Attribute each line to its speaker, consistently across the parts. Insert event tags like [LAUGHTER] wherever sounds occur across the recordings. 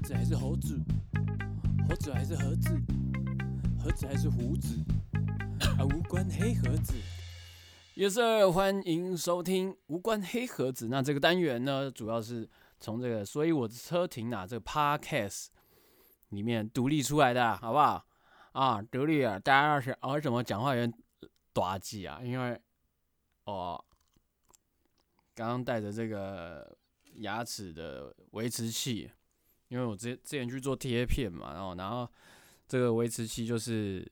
Speaker 1: 子还是猴子？猴子还是盒子？盒子还是胡子？啊，无关黑盒子。Yes sir，欢迎收听无关黑盒子。那这个单元呢，主要是从这个，所以我的车停哪这个 Podcast 里面独立出来的，好不好？啊，独立啊！大家要是为什么讲话有点短记啊？因为哦，刚刚带着这个牙齿的维持器。因为我之之前去做贴片嘛，然后然后这个维持器就是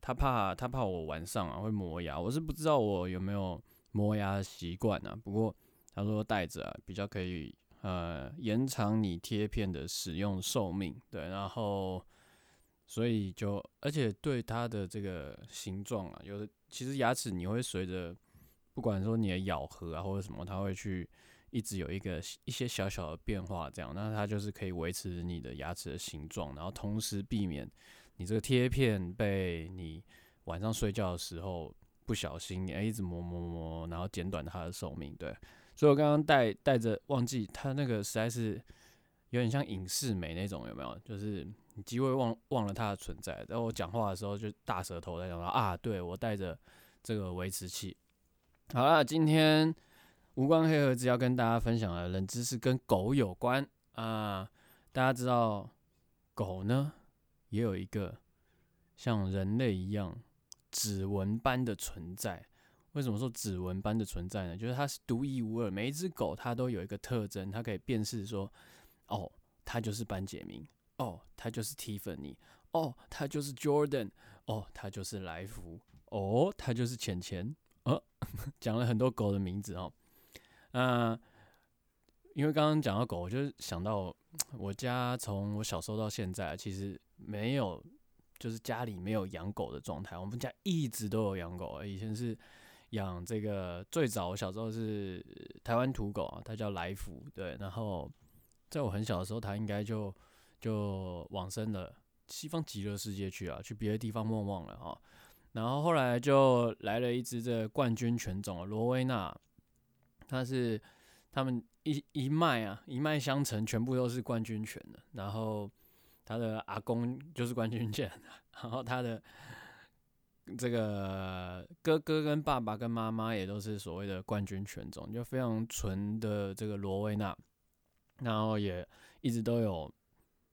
Speaker 1: 他怕他怕我晚上啊会磨牙，我是不知道我有没有磨牙的习惯啊。不过他说带着啊比较可以呃延长你贴片的使用寿命，对，然后所以就而且对它的这个形状啊，有的其实牙齿你会随着不管说你的咬合啊或者什么，它会去。一直有一个一些小小的变化，这样，那它就是可以维持你的牙齿的形状，然后同时避免你这个贴片被你晚上睡觉的时候不小心哎一直磨磨磨，然后减短它的寿命。对，所以我刚刚带带着忘记它那个实在是有点像影视美那种，有没有？就是你机会忘忘了它的存在，然后我讲话的时候就大舌头在讲说啊，对我带着这个维持器。好了，今天。无关黑盒子要跟大家分享的冷知识跟狗有关啊！大家知道狗呢也有一个像人类一样指纹般的存在。为什么说指纹般的存在呢？就是它是独一无二，每一只狗它都有一个特征，它可以辨识说，哦，它就是班杰明，哦，它就是 Tiffany，哦，它就是 Jordan，哦，它就是来福，哦，它就是浅浅。呃，[LAUGHS] 讲了很多狗的名字哦。那因为刚刚讲到狗，我就想到我家从我小时候到现在，其实没有就是家里没有养狗的状态。我们家一直都有养狗，以前是养这个最早我小时候是台湾土狗啊，它叫来福，对。然后在我很小的时候，它应该就就往生了，西方极乐世界去啊，去别的地方梦望了啊。然后后来就来了一只这冠军犬种啊罗威纳。他是他们一一脉啊，一脉相承，全部都是冠军犬的。然后他的阿公就是冠军犬，然后他的这个哥哥跟爸爸跟妈妈也都是所谓的冠军犬种，就非常纯的这个罗威纳。然后也一直都有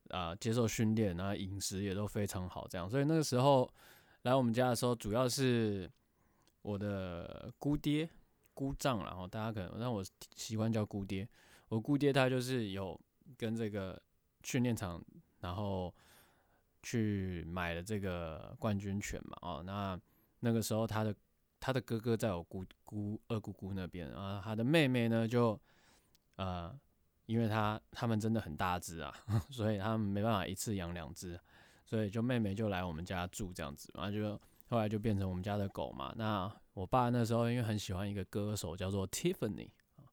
Speaker 1: 啊接受训练，然后饮食也都非常好，这样。所以那个时候来我们家的时候，主要是我的姑爹。姑丈，然后大家可能让我习惯叫姑爹。我姑爹他就是有跟这个训练场，然后去买了这个冠军犬嘛。哦，那那个时候他的他的哥哥在我姑姑二姑姑那边啊，他的妹妹呢就呃，因为他他们真的很大只啊，[LAUGHS] 所以他们没办法一次养两只，所以就妹妹就来我们家住这样子，然后就后来就变成我们家的狗嘛。那我爸那时候因为很喜欢一个歌手叫做 Tiffany 啊，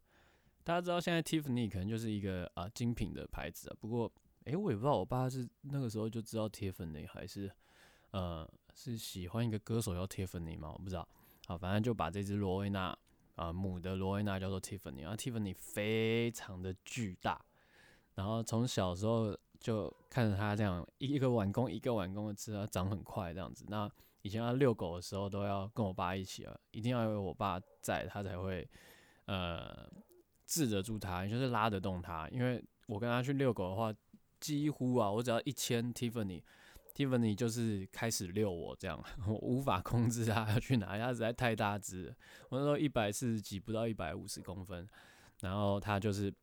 Speaker 1: 大家知道现在 Tiffany 可能就是一个啊精品的牌子啊。不过，诶，我也不知道我爸是那个时候就知道 Tiffany 还是呃是喜欢一个歌手叫 Tiffany 吗？我不知道。好，反正就把这只罗威纳啊母的罗威纳叫做 Tiffany，然后 Tiffany 非常的巨大，然后从小时候就看着它这样一个碗工一个碗工的吃，它长很快这样子。那以前他遛狗的时候都要跟我爸一起啊，一定要有我爸在，他才会呃治得住他，就是拉得动他。因为我跟他去遛狗的话，几乎啊，我只要一牵 Tiffany，Tiffany 就是开始遛我这样，[LAUGHS] 我无法控制他要去哪，他实在太大只。我那时候一百四十几，不到一百五十公分，然后他就是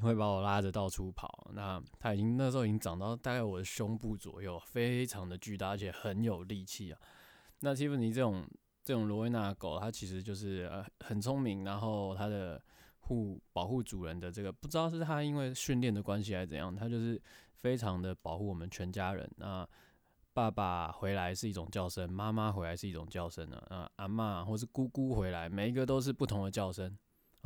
Speaker 1: 会把我拉着到处跑。那他已经那时候已经长到大概我的胸部左右，非常的巨大，而且很有力气啊。那蒂芙尼这种这种罗威纳狗，它其实就是呃很聪明，然后它的护保护主人的这个不知道是它因为训练的关系还是怎样，它就是非常的保护我们全家人。那爸爸回来是一种叫声，妈妈回来是一种叫声啊，啊阿妈或是姑姑回来，每一个都是不同的叫声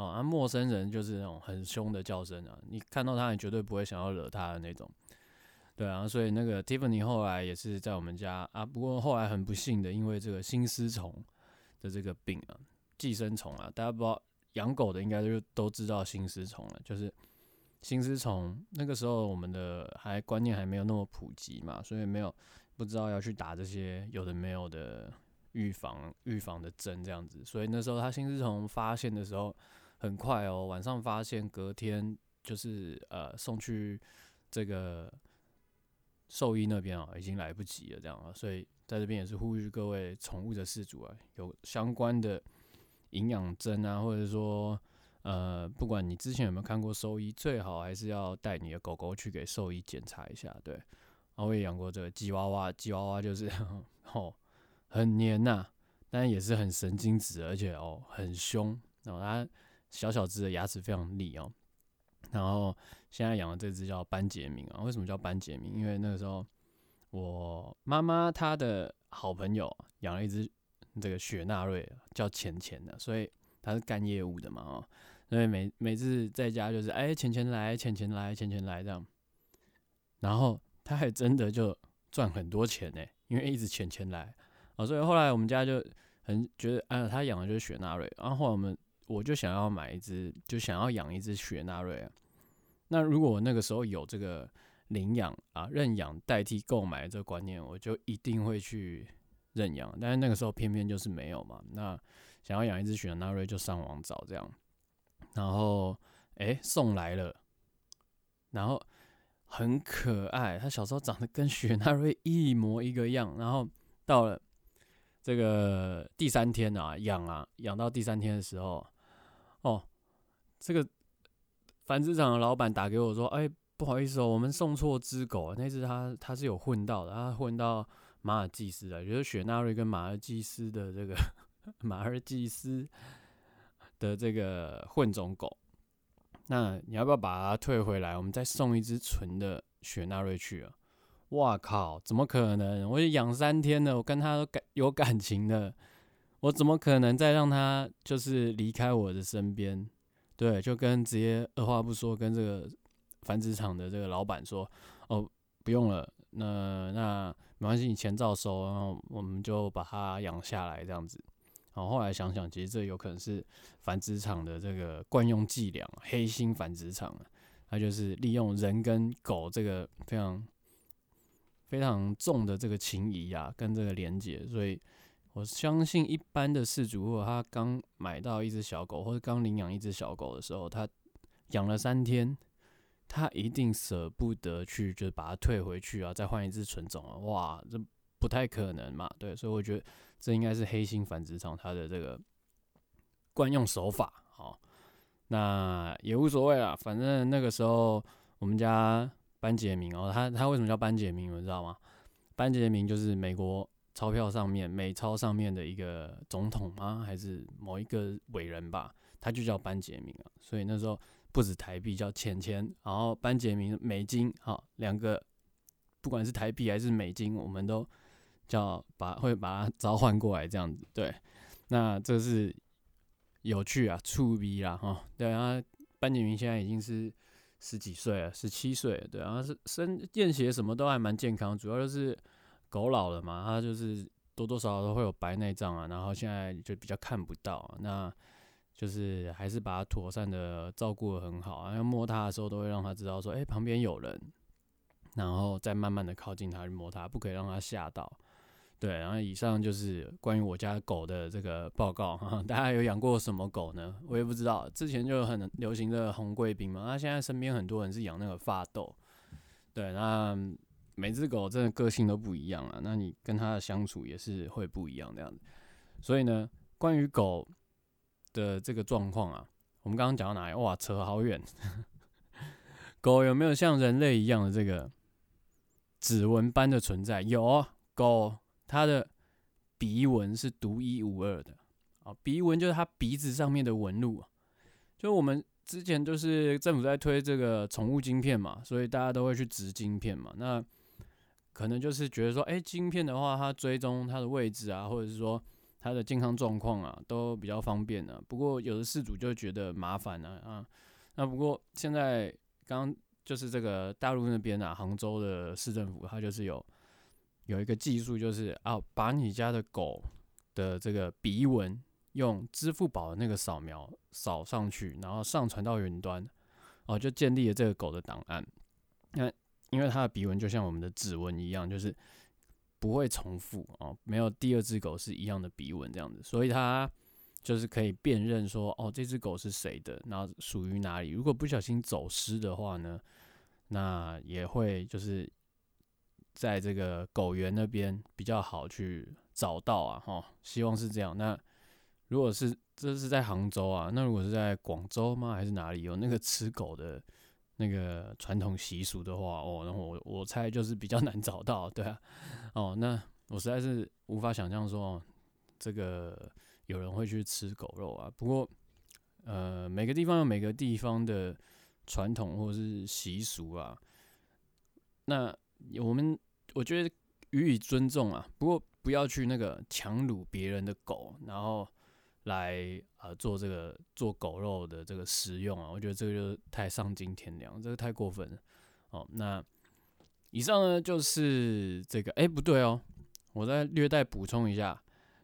Speaker 1: 啊。啊陌生人就是那种很凶的叫声啊，你看到它你绝对不会想要惹它的那种。对啊，所以那个 Tiffany 后来也是在我们家啊，不过后来很不幸的，因为这个心丝虫的这个病啊，寄生虫啊，大家不知道养狗的应该就都知道心丝虫了，就是新丝虫那个时候我们的还观念还没有那么普及嘛，所以没有不知道要去打这些有的没有的预防预防的针这样子，所以那时候他新丝虫发现的时候很快哦，晚上发现隔天就是呃送去这个兽医那边啊，已经来不及了这样啊，所以在这边也是呼吁各位宠物的饲主啊，有相关的营养针啊，或者说。呃，不管你之前有没有看过兽医，最好还是要带你的狗狗去给兽医检查一下。对，然后我也养过这个吉娃娃，吉娃娃就是 [LAUGHS] 哦很黏呐，但也是很神经质，而且哦很凶。然后它小小只的牙齿非常利哦。然后现在养的这只叫班杰明啊，为什么叫班杰明？因为那个时候我妈妈她的好朋友养了一只这个雪纳瑞，叫钱钱的，所以它是干业务的嘛哦。所以每每次在家就是哎钱钱来钱钱来钱钱来这样，然后他还真的就赚很多钱呢，因为一直钱钱来啊，所以后来我们家就很觉得啊，他养的就是雪纳瑞，然后后来我们我就想要买一只，就想要养一只雪纳瑞啊。那如果我那个时候有这个领养啊认养代替购买这个观念，我就一定会去认养，但是那个时候偏偏就是没有嘛。那想要养一只雪纳瑞，就上网找这样。然后，哎，送来了，然后很可爱。它小时候长得跟雪纳瑞一模一个样。然后到了这个第三天啊，养啊，养到第三天的时候，哦，这个繁殖场的老板打给我说：“哎，不好意思哦，我们送错只狗。那只他他是有混到的，他混到马尔济斯的，就是雪纳瑞跟马尔济斯的这个 [LAUGHS] 马尔济斯。”的这个混种狗，那你要不要把它退回来？我们再送一只纯的雪纳瑞去啊！哇靠，怎么可能？我养三天了，我跟它感有感情的，我怎么可能再让它就是离开我的身边？对，就跟直接二话不说跟这个繁殖场的这个老板说：“哦，不用了，那那没关系，你钱照收，然后我们就把它养下来这样子。”然后后来想想，其实这有可能是繁殖场的这个惯用伎俩，黑心繁殖场啊，它就是利用人跟狗这个非常非常重的这个情谊啊，跟这个连接，所以我相信一般的饲主，如果他刚买到一只小狗或者刚领养一只小狗的时候，他养了三天，他一定舍不得去，就是把它退回去啊，再换一只纯种啊，哇，这不太可能嘛，对，所以我觉得。这应该是黑心繁殖场它的这个惯用手法，好，那也无所谓啦，反正那个时候我们家班杰明哦，他他为什么叫班杰明，你们知道吗？班杰明就是美国钞票上面美钞上面的一个总统吗？还是某一个伟人吧？他就叫班杰明啊，所以那时候不止台币叫钱钱，然后班杰明美金，好，两个不管是台币还是美金，我们都。叫把会把它召唤过来这样子，对，那这是有趣啊，触鼻啦哈，对啊，班杰明现在已经是十几岁了，十七岁，对啊，是身验血什么都还蛮健康，主要就是狗老了嘛，它就是多多少少都会有白内障啊，然后现在就比较看不到，那就是还是把它妥善的照顾的很好啊，要摸它的时候都会让它知道说，哎，旁边有人，然后再慢慢的靠近它去摸它，不可以让它吓到。对，然后以上就是关于我家狗的这个报告。大家有养过什么狗呢？我也不知道。之前就很流行的红贵宾嘛，那现在身边很多人是养那个发豆。对，那每只狗真的个性都不一样啊，那你跟它的相处也是会不一样这样子。所以呢，关于狗的这个状况啊，我们刚刚讲到哪里？哇，扯好远。[LAUGHS] 狗有没有像人类一样的这个指纹般的存在？有，狗。它的鼻纹是独一无二的啊，鼻纹就是它鼻子上面的纹路啊。就我们之前就是政府在推这个宠物晶片嘛，所以大家都会去植晶片嘛。那可能就是觉得说，哎，晶片的话，它追踪它的位置啊，或者是说它的健康状况啊，都比较方便的。不过有的事主就觉得麻烦啊啊。那不过现在刚就是这个大陆那边啊，杭州的市政府，它就是有。有一个技术就是啊，把你家的狗的这个鼻纹用支付宝的那个扫描扫上去，然后上传到云端，哦，就建立了这个狗的档案。那因为它的鼻纹就像我们的指纹一样，就是不会重复哦，没有第二只狗是一样的鼻纹这样子，所以它就是可以辨认说，哦，这只狗是谁的，然后属于哪里。如果不小心走失的话呢，那也会就是在这个狗园那边比较好去找到啊，哈，希望是这样。那如果是这是在杭州啊，那如果是在广州吗？还是哪里有那个吃狗的？那个传统习俗的话，哦，然后我我猜就是比较难找到，对啊，哦，那我实在是无法想象说这个有人会去吃狗肉啊。不过，呃，每个地方有每个地方的传统或者是习俗啊。那我们我觉得予以尊重啊，不过不要去那个强掳别人的狗，然后。来啊，做这个做狗肉的这个食用啊，我觉得这个就太丧尽天良，这个太过分了。哦，那以上呢就是这个，哎，不对哦，我再略带补充一下，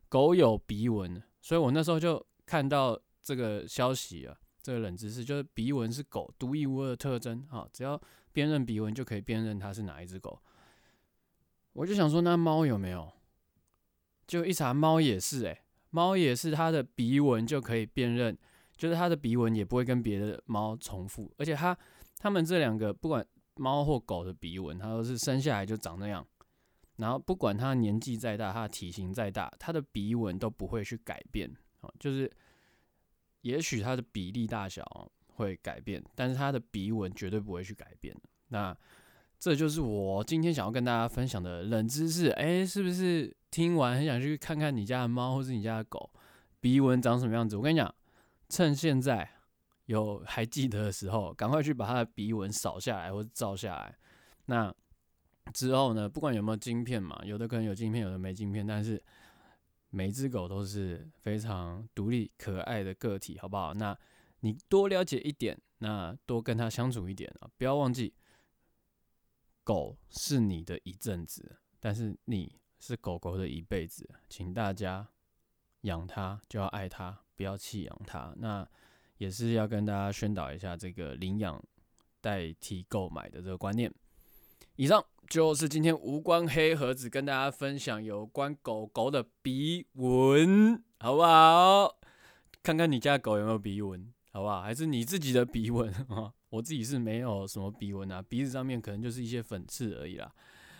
Speaker 1: 狗有鼻纹，所以我那时候就看到这个消息啊，这个冷知识就是鼻纹是狗独一无二的特征啊，只要辨认鼻纹就可以辨认它是哪一只狗。我就想说，那猫有没有？就一查，猫也是，哎。猫也是，它的鼻纹就可以辨认，就是它的鼻纹也不会跟别的猫重复，而且它它们这两个不管猫或狗的鼻纹，它都是生下来就长那样，然后不管它年纪再大，它的体型再大，它的鼻纹都不会去改变，哦，就是也许它的比例大小会改变，但是它的鼻纹绝对不会去改变。那这就是我今天想要跟大家分享的冷知识，哎，是不是听完很想去看看你家的猫或是你家的狗鼻纹长什么样子？我跟你讲，趁现在有还记得的时候，赶快去把它的鼻纹扫下来或者照下来。那之后呢，不管有没有晶片嘛，有的可能有晶片，有的没晶片，但是每只狗都是非常独立可爱的个体，好不好？那你多了解一点，那多跟它相处一点啊，不要忘记。狗是你的一阵子，但是你是狗狗的一辈子，请大家养它就要爱它，不要弃养它。那也是要跟大家宣导一下这个领养代替购买的这个观念。以上就是今天无关黑盒子跟大家分享有关狗狗的鼻纹，好不好？看看你家狗有没有鼻纹，好不好？还是你自己的鼻纹啊？我自己是没有什么鼻纹啊，鼻子上面可能就是一些粉刺而已啦。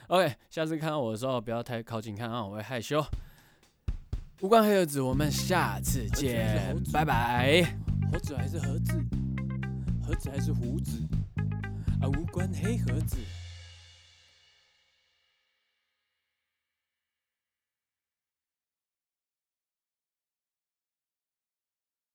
Speaker 1: OK，下次看到我的时候不要太靠近看啊，我会害羞。无关黑盒子，我们下次见，拜拜。猴子还是盒子，盒子还是胡子啊？无关黑盒子。